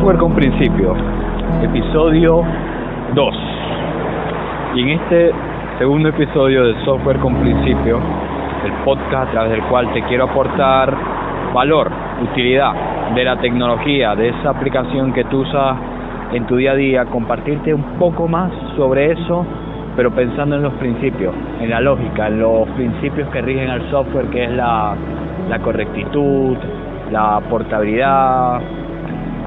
Software con principios, episodio 2. Y en este segundo episodio de Software con principios, el podcast a través del cual te quiero aportar valor, utilidad de la tecnología, de esa aplicación que tú usas en tu día a día, compartirte un poco más sobre eso, pero pensando en los principios, en la lógica, en los principios que rigen al software, que es la, la correctitud, la portabilidad,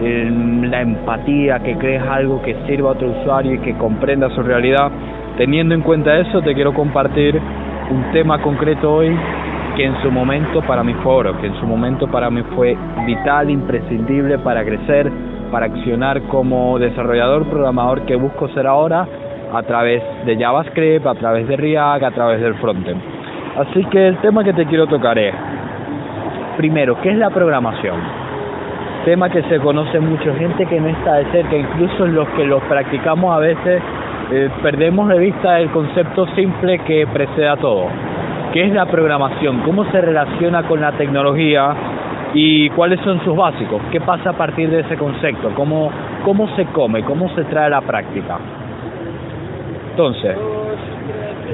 la empatía, que crees algo que sirva a otro usuario y que comprenda su realidad. Teniendo en cuenta eso, te quiero compartir un tema concreto hoy que en su momento para mí fue oro, que en su momento para mí fue vital, imprescindible para crecer, para accionar como desarrollador, programador que busco ser ahora a través de JavaScript, a través de React, a través del frontend. Así que el tema que te quiero tocar es, primero, ¿qué es la programación? Tema que se conoce mucho, gente que no está de cerca, incluso los que los practicamos a veces eh, perdemos de vista el concepto simple que precede a todo. ¿Qué es la programación? ¿Cómo se relaciona con la tecnología? ¿Y cuáles son sus básicos? ¿Qué pasa a partir de ese concepto? ¿Cómo, cómo se come? ¿Cómo se trae a la práctica? Entonces,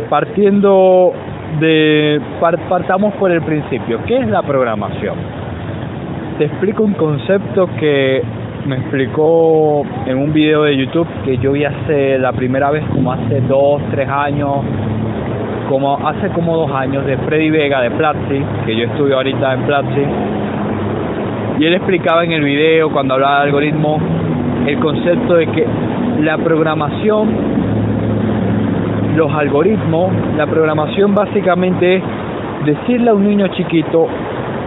partiendo de, partamos por el principio, ¿qué es la programación? Te explico un concepto que me explicó en un video de YouTube que yo vi hace la primera vez como hace dos, tres años, como hace como dos años de Freddy Vega de Platzi, que yo estudio ahorita en Platzi, y él explicaba en el video cuando hablaba de algoritmo el concepto de que la programación los algoritmos, la programación básicamente es decirle a un niño chiquito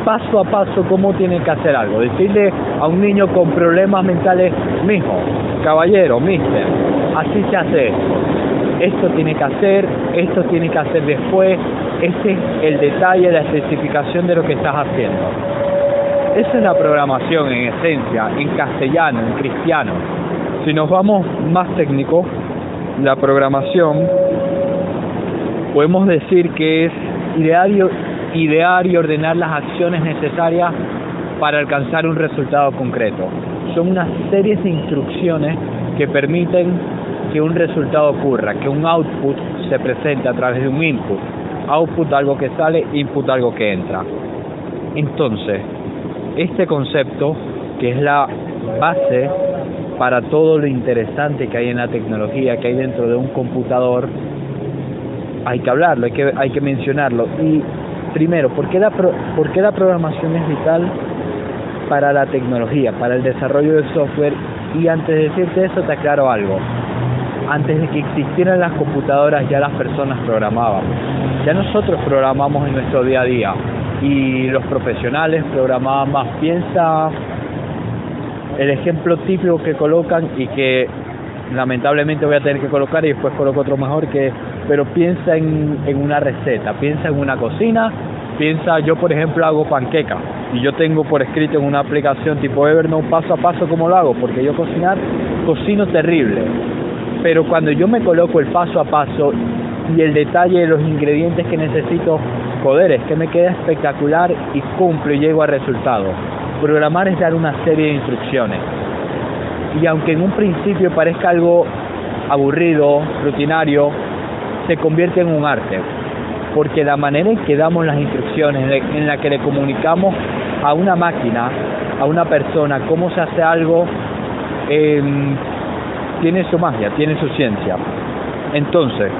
paso a paso cómo tiene que hacer algo. Decirle a un niño con problemas mentales, mijo, caballero, mister, así se hace esto. Esto tiene que hacer, esto tiene que hacer después. Ese es el detalle, la especificación de lo que estás haciendo. Esa es la programación en esencia, en castellano, en cristiano. Si nos vamos más técnico, la programación podemos decir que es ideario idear y ordenar las acciones necesarias para alcanzar un resultado concreto. Son una serie de instrucciones que permiten que un resultado ocurra, que un output se presente a través de un input. Output algo que sale, input algo que entra. Entonces, este concepto, que es la base para todo lo interesante que hay en la tecnología, que hay dentro de un computador, hay que hablarlo, hay que, hay que mencionarlo. Y primero, ¿por qué, la ¿por qué la programación es vital para la tecnología, para el desarrollo del software? Y antes de decirte eso, te aclaro algo. Antes de que existieran las computadoras, ya las personas programaban. Ya nosotros programamos en nuestro día a día. Y los profesionales programaban más. Piensa el ejemplo típico que colocan y que lamentablemente voy a tener que colocar y después coloco otro mejor que pero piensa en, en una receta, piensa en una cocina, piensa, yo por ejemplo hago panqueca y yo tengo por escrito en una aplicación tipo Evernote paso a paso cómo lo hago, porque yo cocinar cocino terrible, pero cuando yo me coloco el paso a paso y el detalle de los ingredientes que necesito, joder, es que me queda espectacular y cumplo y llego al resultado. Programar es dar una serie de instrucciones. Y aunque en un principio parezca algo aburrido, rutinario, se convierte en un arte, porque la manera en que damos las instrucciones, en la que le comunicamos a una máquina, a una persona, cómo se hace algo, em, tiene su magia, tiene su ciencia. Entonces,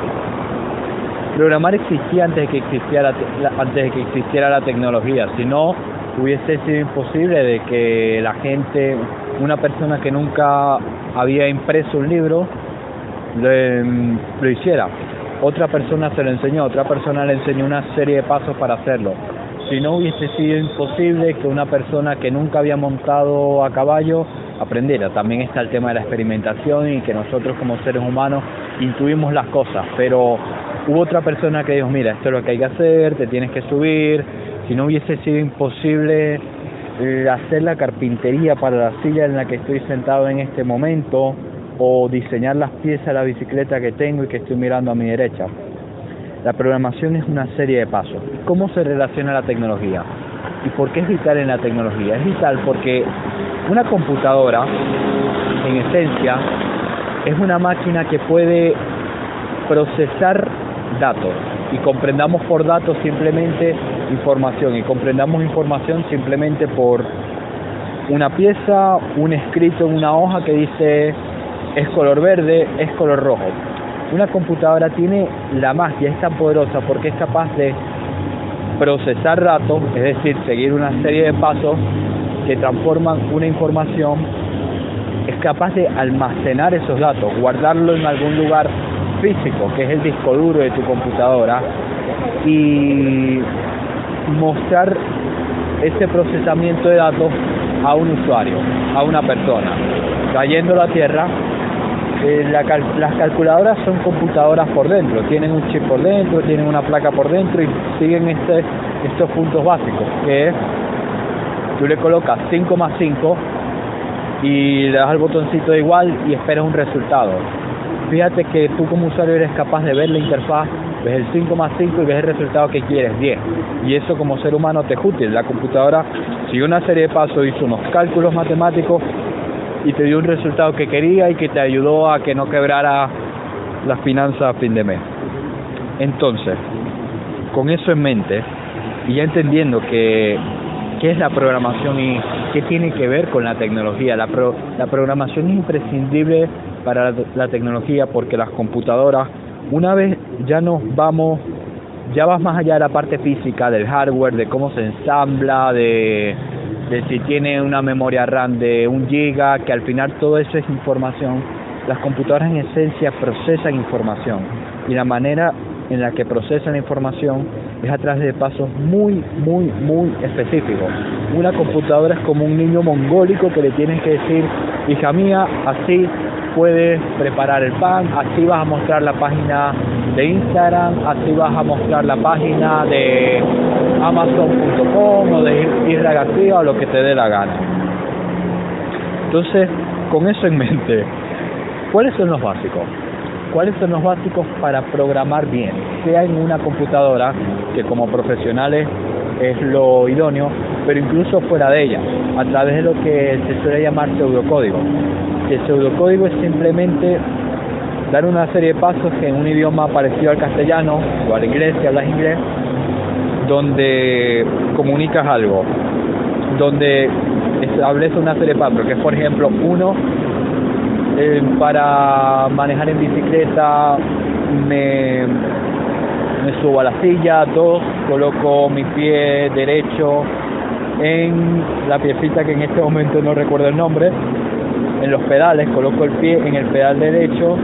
programar existía antes de que existiera antes de que existiera la tecnología, si no hubiese sido imposible de que la gente, una persona que nunca había impreso un libro, lo, em, lo hiciera otra persona se lo enseñó, otra persona le enseñó una serie de pasos para hacerlo. Si no hubiese sido imposible que una persona que nunca había montado a caballo aprendiera. También está el tema de la experimentación y que nosotros como seres humanos intuimos las cosas, pero hubo otra persona que dijo, mira, esto es lo que hay que hacer, te tienes que subir. Si no hubiese sido imposible hacer la carpintería para la silla en la que estoy sentado en este momento, o diseñar las piezas de la bicicleta que tengo y que estoy mirando a mi derecha. La programación es una serie de pasos. ¿Cómo se relaciona la tecnología? ¿Y por qué es vital en la tecnología? Es vital porque Una computadora, en esencia, es una máquina que puede procesar datos y comprendamos por datos simplemente información y comprendamos información simplemente por una pieza, un escrito en una hoja que dice es color verde, es color rojo. Una computadora tiene la magia, es tan poderosa porque es capaz de procesar datos, es decir, seguir una serie de pasos que transforman una información, es capaz de almacenar esos datos, guardarlo en algún lugar físico, que es el disco duro de tu computadora, y mostrar ese procesamiento de datos a un usuario, a una persona, trayendo a tierra. Eh, las calculadoras son computadoras por dentro, tienen un chip por dentro, tienen una placa por dentro y siguen este, estos puntos básicos, que es, tú le colocas 5 más 5 y le das al botoncito de igual y esperas un resultado. Fíjate que tú como usuario eres capaz de ver la interfaz ves el 5 más 5 y ves el resultado que quieres, 10. Y eso como ser humano te es útil. La computadora siguió una serie de pasos, hizo unos cálculos matemáticos y te dio un resultado que quería y que te ayudó a que no quebrara las finanzas a fin de mes. Entonces, con eso en mente, y ya entendiendo que qué es la programación y qué tiene que ver con la tecnología, la, la programación es imprescindible para la tecnología porque las computadoras una vez ya nos vamos, ya vas más allá de la parte física, del hardware, de cómo se ensambla, de, si tiene una memoria RAM de un giga, que al final todo eso es información. Las computadoras en esencia procesan información y la manera en la que procesan la información es a través de pasos muy, muy, muy específicos. Una computadora es como un niño mongólico que le tienes que decir, hija mía, así puedes preparar el pan, así vas a mostrar la página de Instagram, así vas a mostrar la página de Amazon.com o de Isla García o lo que te dé la gana. Entonces, con eso en mente, ¿cuáles son los básicos? ¿Cuáles son los básicos para programar bien? Sea en una computadora, que como profesionales es lo idóneo, pero incluso fuera de ella, a través de lo que se suele llamar pseudocódigo. El pseudocódigo es simplemente dar una serie de pasos en un idioma parecido al castellano o al inglés si hablas inglés, donde comunicas algo, donde establece una serie de pasos, que por ejemplo uno, eh, para manejar en bicicleta me, me subo a la silla, dos, coloco mi pie derecho en la piecita que en este momento no recuerdo el nombre, en los pedales, coloco el pie en el pedal derecho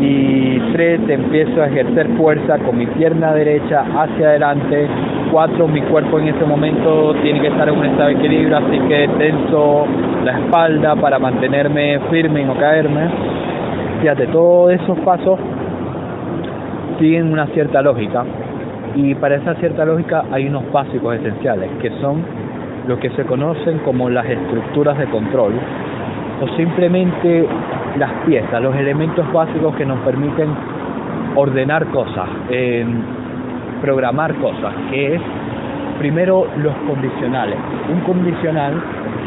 y tres, empiezo a ejercer fuerza con mi pierna derecha hacia adelante, cuatro, mi cuerpo en este momento tiene que estar en un estado de equilibrio, así que tenso la espalda para mantenerme firme y no caerme. Fíjate, todos esos pasos siguen una cierta lógica y para esa cierta lógica hay unos básicos esenciales que son lo que se conocen como las estructuras de control o simplemente las piezas, los elementos básicos que nos permiten ordenar cosas, programar cosas, que es primero los condicionales. Un condicional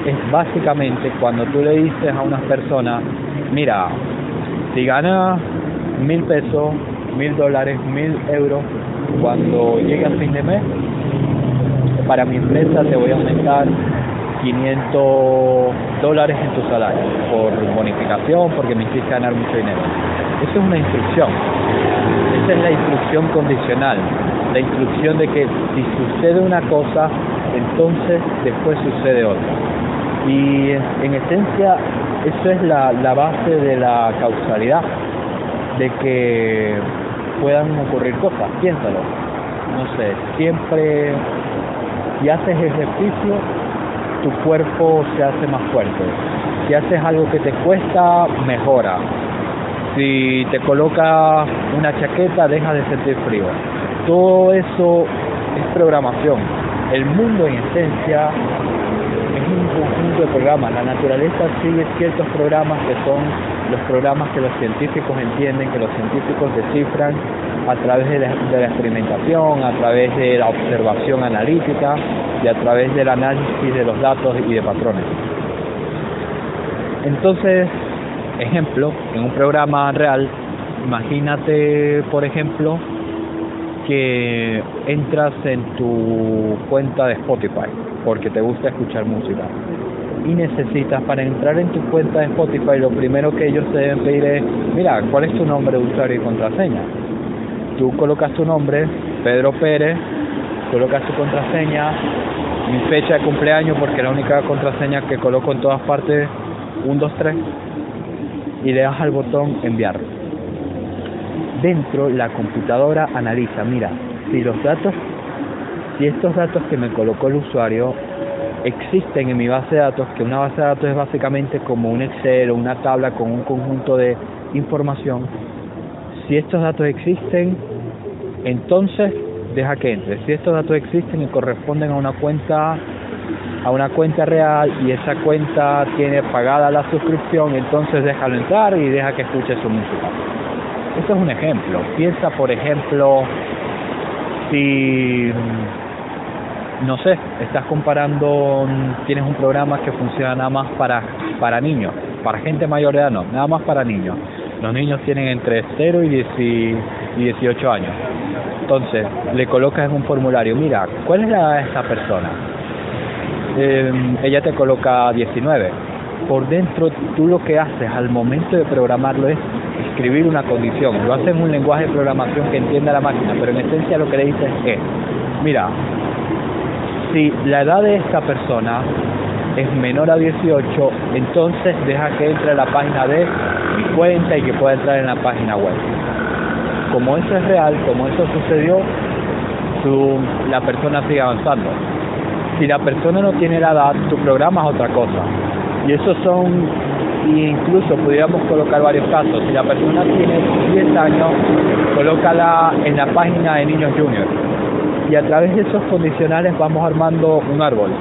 es básicamente cuando tú le dices a una persona, mira, si ganas mil pesos, mil dólares, mil euros, cuando llegue a fin de mes, para mi empresa te voy a aumentar 500 dólares en tu salario por bonificación, porque me hiciste ganar mucho dinero. Eso es una instrucción. Esa es la instrucción condicional. La instrucción de que si sucede una cosa, entonces después sucede otra. Y en esencia, eso es la, la base de la causalidad, de que puedan ocurrir cosas. Piénsalo. No sé, siempre si haces ejercicio, tu cuerpo se hace más fuerte. Si haces algo que te cuesta, mejora. Si te colocas una chaqueta, dejas de sentir frío. Todo eso es programación. El mundo en esencia es un conjunto de programas. La naturaleza sigue ciertos programas que son los programas que los científicos entienden, que los científicos descifran a través de la, experimentación, a través de la observación analítica y a través del análisis de los datos y de patrones. Entonces, ejemplo, en un programa real, imagínate, por ejemplo, que entras en tu cuenta de Spotify porque te gusta escuchar música y necesitas para entrar en tu cuenta de Spotify lo primero que ellos te deben pedir es mira cuál es tu nombre usuario y contraseña tú colocas tu nombre Pedro Pérez colocas tu contraseña mi fecha de cumpleaños porque la única contraseña que coloco en todas partes 1, 2, 3 y le das al botón enviar. Dentro la computadora analiza, mira, si los datos, si estos datos que me colocó el usuario existen en mi base de datos, que una base de datos es básicamente como un Excel o una tabla con un conjunto de información, si estos datos existen, entonces deja que entre. Si estos datos existen y corresponden a una cuenta a una cuenta real y esa cuenta tiene pagada la suscripción, entonces déjalo entrar y deja que escuche su música. Esto es un ejemplo. Piensa, por ejemplo, si, no sé, estás comparando, tienes un programa que funciona nada más para, para niños, para gente mayor de edad, no, nada más para niños. Los niños tienen entre 0 y, 18 años. Entonces, le colocas en un formulario, mira, ¿cuál es la edad de esta persona? Eh, ella te coloca 19. Por dentro, tú lo que haces al momento de programarlo es escribir una condición. Lo hacen en un lenguaje de programación que entienda la máquina, pero en esencia lo que le dicen es, mira, si la edad de esta persona es menor a 18, entonces deja que entre a la página de mi cuenta y que pueda entrar en la página web. Como eso es real, como eso sucedió, la persona sigue avanzando. Si la persona no tiene la edad, tu programa es otra cosa. Y esos son incluso pudiéramos colocar varios casos. Si la persona tiene 10 años, colócala en la página de Niños Junior. Y a través de esos condicionales vamos armando un árbol.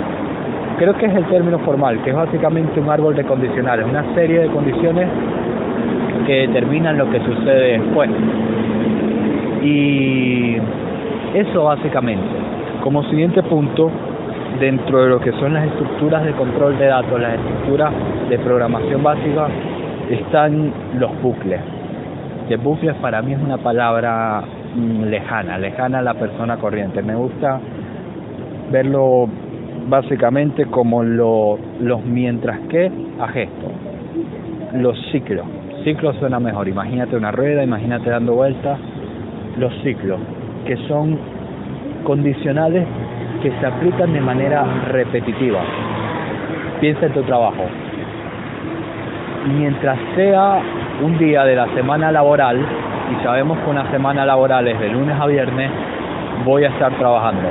Creo que es el término formal, que es básicamente un árbol de condicionales, una serie de condiciones que determinan lo que sucede después. Y eso básicamente. Como siguiente punto, dentro de lo que son las estructuras de control de datos, las estructuras de programación básica, están los bucles. Que bucles para mí es una palabra lejana, lejana a la persona corriente. Me gusta verlo básicamente como lo, los mientras que a gesto. Los ciclos. Ciclos suena mejor. Imagínate una rueda, imagínate dando vueltas. Los ciclos, que son condicionales que se aplican de manera repetitiva. Piensa en tu trabajo. Mientras sea un día de la semana laboral, y sabemos que una semana laboral es de lunes a viernes, voy a estar trabajando.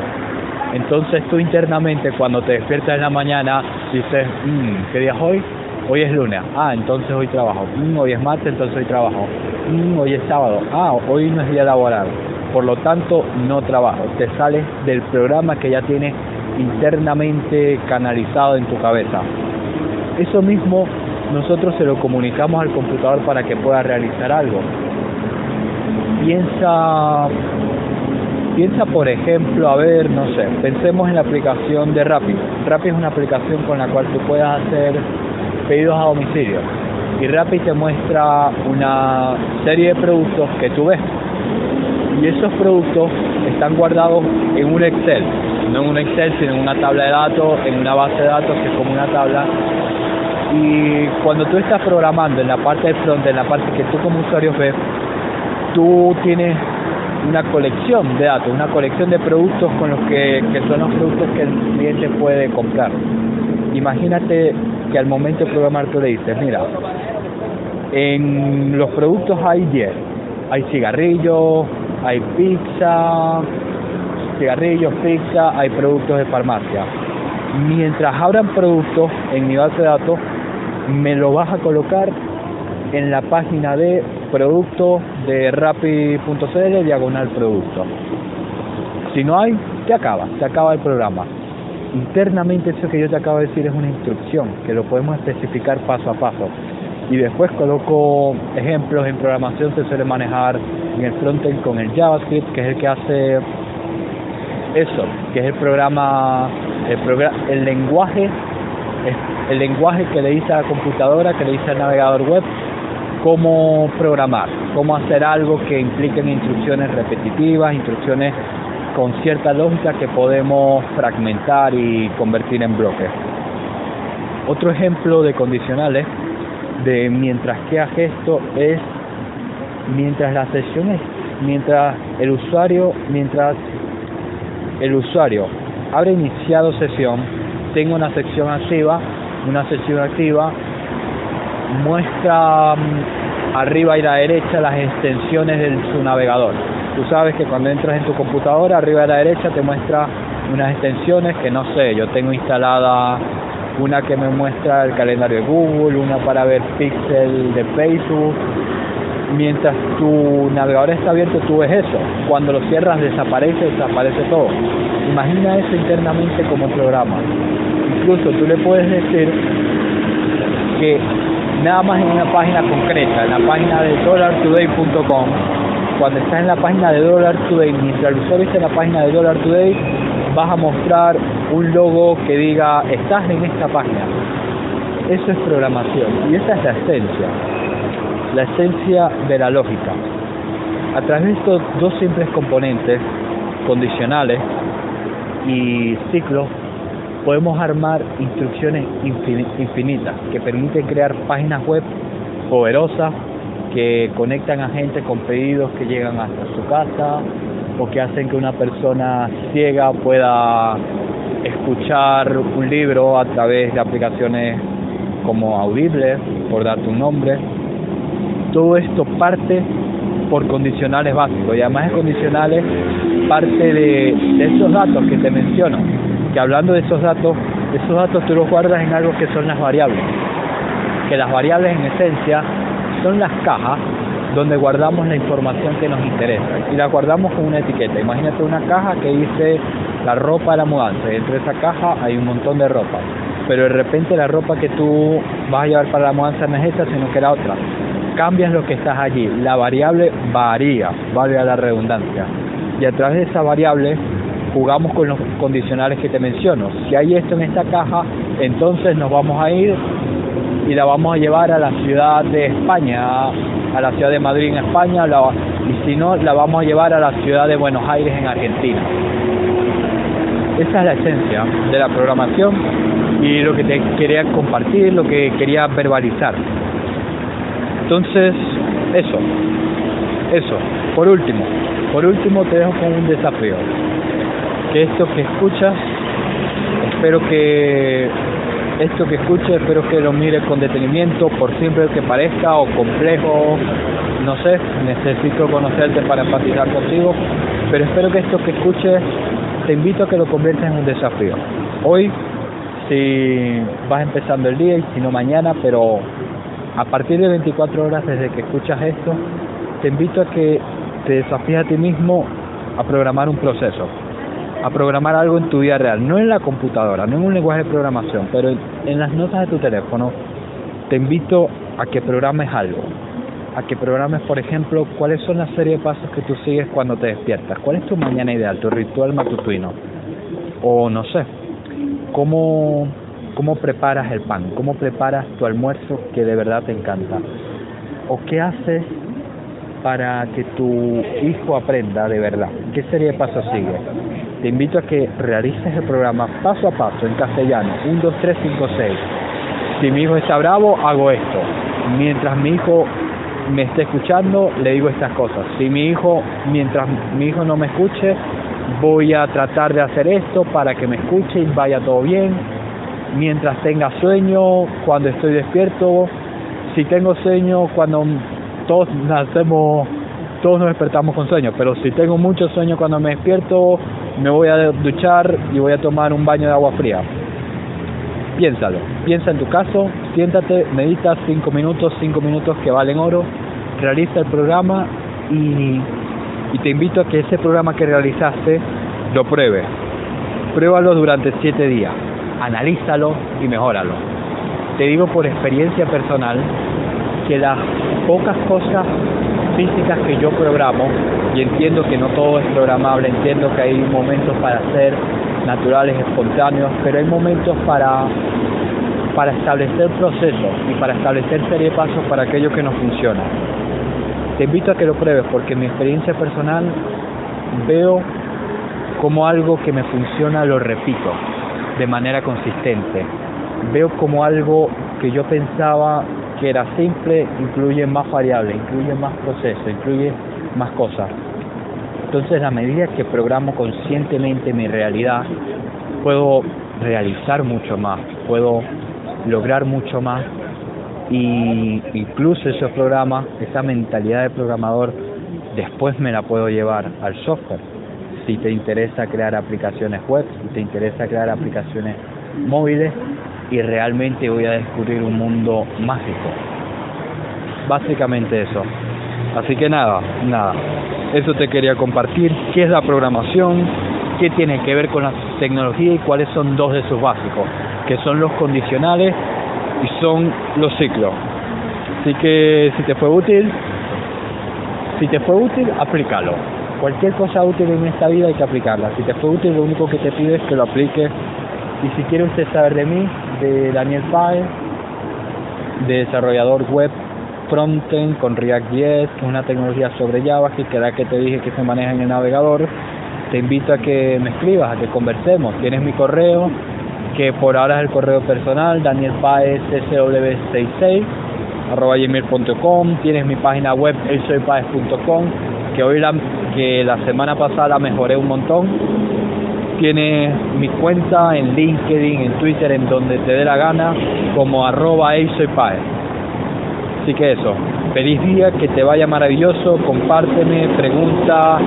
Entonces tú internamente cuando te despiertas en la mañana dices, mm, ¿qué día es hoy? Hoy es lunes. Ah, entonces hoy trabajo. Mm, hoy es martes, entonces hoy trabajo. Mm, hoy es sábado. Ah, hoy no es día laboral por lo tanto no trabajo, te sales del programa que ya tienes internamente canalizado en tu cabeza. Eso mismo nosotros se lo comunicamos al computador para que pueda realizar algo. Piensa, piensa por ejemplo, a ver, no sé, pensemos en la aplicación de Rappi. Rappi es una aplicación con la cual tú puedes hacer pedidos a domicilio. Y Rappi te muestra una serie de productos que tú ves y esos productos están guardados en un Excel, no en un Excel, sino en una tabla de datos, en una base de datos que es como una tabla. Y cuando tú estás programando en la parte de front, en la parte que tú como usuario ves, tú tienes una colección de datos, una colección de productos con los que, que son los productos que el cliente puede comprar. Imagínate que al momento de programar tú le dices, mira, en los productos hay 10, hay cigarrillos, hay pizza, cigarrillos, pizza, hay productos de farmacia. Mientras abran productos en mi base de datos, me lo vas a colocar en la página de productos de rappi.cl diagonal producto. Si no hay, se acaba, se acaba el programa. Internamente eso que yo te acabo de decir es una instrucción que lo podemos especificar paso a paso y después coloco ejemplos en programación se suele manejar en el frontend con el JavaScript que es el que hace eso que es el programa el, programa, el lenguaje el lenguaje que le dice a la computadora, que le dice al navegador web, cómo programar, cómo hacer algo que implique instrucciones repetitivas, instrucciones con cierta lógica que podemos fragmentar y convertir en bloques. Otro ejemplo de condicionales de mientras que hace esto es mientras la sesión es, mientras el usuario, mientras el usuario habrá iniciado sesión, tengo una sección activa, una sesión activa muestra mm, arriba y a la derecha las extensiones de su navegador. Tú sabes que cuando entras en tu computadora, arriba a la derecha te muestra unas extensiones que no sé, yo tengo instalada una que me muestra el calendario de Google, una para ver pixel de Facebook. Mientras tu navegador está abierto, tú ves eso. Cuando lo cierras, desaparece, desaparece todo. Imagina eso internamente como programa. Incluso tú le puedes decir que nada más en una página concreta, en la página de dollartoday.com, cuando estás en la página de Dollar Today, mientras el usuario está en la página de Dollar Today, vas a mostrar un logo que diga estás en esta página. Eso es programación y esa es la esencia, la esencia de la lógica. A través de estos dos simples componentes, condicionales y ciclos, podemos armar instrucciones infinitas que permiten crear páginas web poderosas que conectan a gente con pedidos que llegan hasta su casa o que hacen que una persona ciega pueda escuchar un libro a través de aplicaciones como Audible, por darte un nombre. Todo esto parte por condicionales básicos y además de condicionales parte de, de esos datos que te menciono que hablando de esos datos, esos datos tú los guardas en algo que son las variables, que las variables en esencia son las cajas donde guardamos la información que nos interesa y la guardamos con una etiqueta. Imagínate una caja que dice la ropa de la mudanza y dentro de esa caja hay un montón de ropa, pero de repente la ropa que tú vas a llevar para la mudanza no es esa, sino que era otra. Cambias lo que estás allí, la variable varía, a la redundancia. Y a través de esa variable jugamos con los condicionales que te menciono. Si hay esto en esta caja, entonces nos vamos a ir y la vamos a llevar a la ciudad de España, a la ciudad de Madrid en España, y si no, la vamos a llevar a la ciudad de Buenos Aires en Argentina. Esa es la esencia de la programación y lo que te quería compartir, lo que quería verbalizar. Entonces, eso, eso. Por último, por último te dejo con un desafío esto que escuchas, espero que esto que escuches, espero que lo mires con detenimiento, por simple que parezca o complejo, no sé, necesito conocerte para empatizar contigo, pero espero que esto que escuches te invito a que lo conviertas en un desafío. Hoy, si vas empezando el día y si no mañana, pero a partir de 24 horas desde que escuchas esto, te invito a que te desafíes a ti mismo a programar un proceso a programar algo en tu vida real, no en la computadora, no en un lenguaje de programación, pero en, las notas de tu teléfono, te invito a que programes algo, a que programes, por ejemplo, cuáles son las serie de pasos que tú sigues cuando te despiertas, cuál es tu mañana ideal, tu ritual matutino, o no sé, cómo, cómo preparas el pan, cómo preparas tu almuerzo que de verdad te encanta, o qué haces para que tu hijo aprenda de verdad, qué serie de pasos sigue te invito a que realices el programa paso a paso en castellano, 1, 2, 3, 5, 6. Si mi hijo está bravo, hago esto. Mientras mi hijo me esté escuchando, le digo estas cosas. Si mi hijo, mientras mi hijo no me escuche, voy a tratar de hacer esto para que me escuche y vaya todo bien. Mientras tenga sueño, cuando estoy despierto, si tengo sueño, cuando todos nacemos, todos nos despertamos con sueño, pero si tengo mucho sueño cuando me despierto, me voy a duchar y voy a tomar un baño de agua fría. Piénsalo, piensa en tu caso, siéntate, medita cinco minutos, cinco minutos que valen oro, realiza el programa y, y te invito a que ese programa que realizaste lo pruebes. Pruébalo durante siete días, analízalo y mejóralo. Te digo por experiencia personal que las pocas cosas físicas que yo programo, y entiendo que no todo es programable, entiendo que hay momentos para ser naturales, espontáneos, pero hay momentos para para establecer procesos y para establecer serie de pasos para aquello que no funciona. Te invito a que lo pruebes porque en mi experiencia personal veo como algo que me funciona lo repito de manera consistente. Veo como algo que yo pensaba que era simple, incluye más variables, incluye más procesos, incluye más cosas. Entonces, a medida que programo conscientemente mi realidad, puedo realizar mucho más, puedo lograr mucho más y incluso esos programas, esa mentalidad de programador, después me la puedo llevar al software. Si te interesa crear aplicaciones web, si te interesa crear aplicaciones móviles y realmente voy a descubrir un mundo mágico. Básicamente eso. Así que nada, nada. Eso te quería compartir. ¿Qué es la programación? ¿Qué tiene que ver con la tecnología y cuáles son dos de sus básicos? Que son los condicionales y son los ciclos. Así que si te fue útil, si te fue útil, aplícalo. Cualquier cosa útil en esta vida hay que aplicarla. Si te fue útil, lo único que te pido es que lo apliques. Y si quiere usted saber de mí, de Daniel Páez, de desarrollador web frontend con React 10, que es una tecnología sobre Java, que era que te dije que se maneja en el navegador. Te invito a que me escribas, a que conversemos. Tienes mi correo, que por ahora es el correo personal, Daniel Páez SW66 arroba gmail.com, tienes mi página web elsoypaez.com, que hoy la, que la semana pasada mejoré un montón. Tienes mi cuenta en LinkedIn, en Twitter, en donde te dé la gana, como arroba Así que eso, feliz día, que te vaya maravilloso, compárteme, pregunta,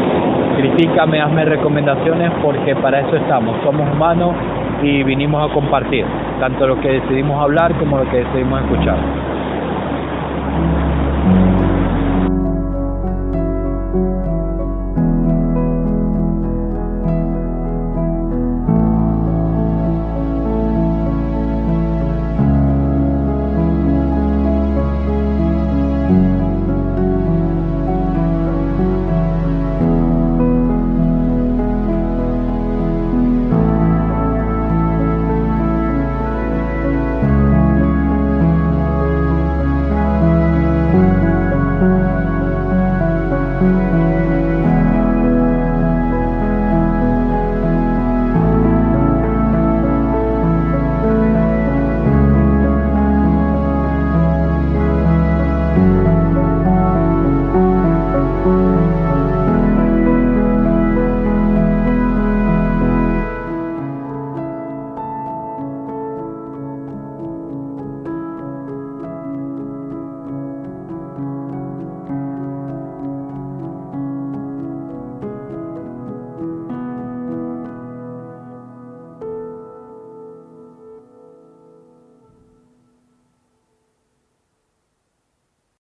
critícame, hazme recomendaciones, porque para eso estamos, somos humanos y vinimos a compartir, tanto lo que decidimos hablar como lo que decidimos escuchar.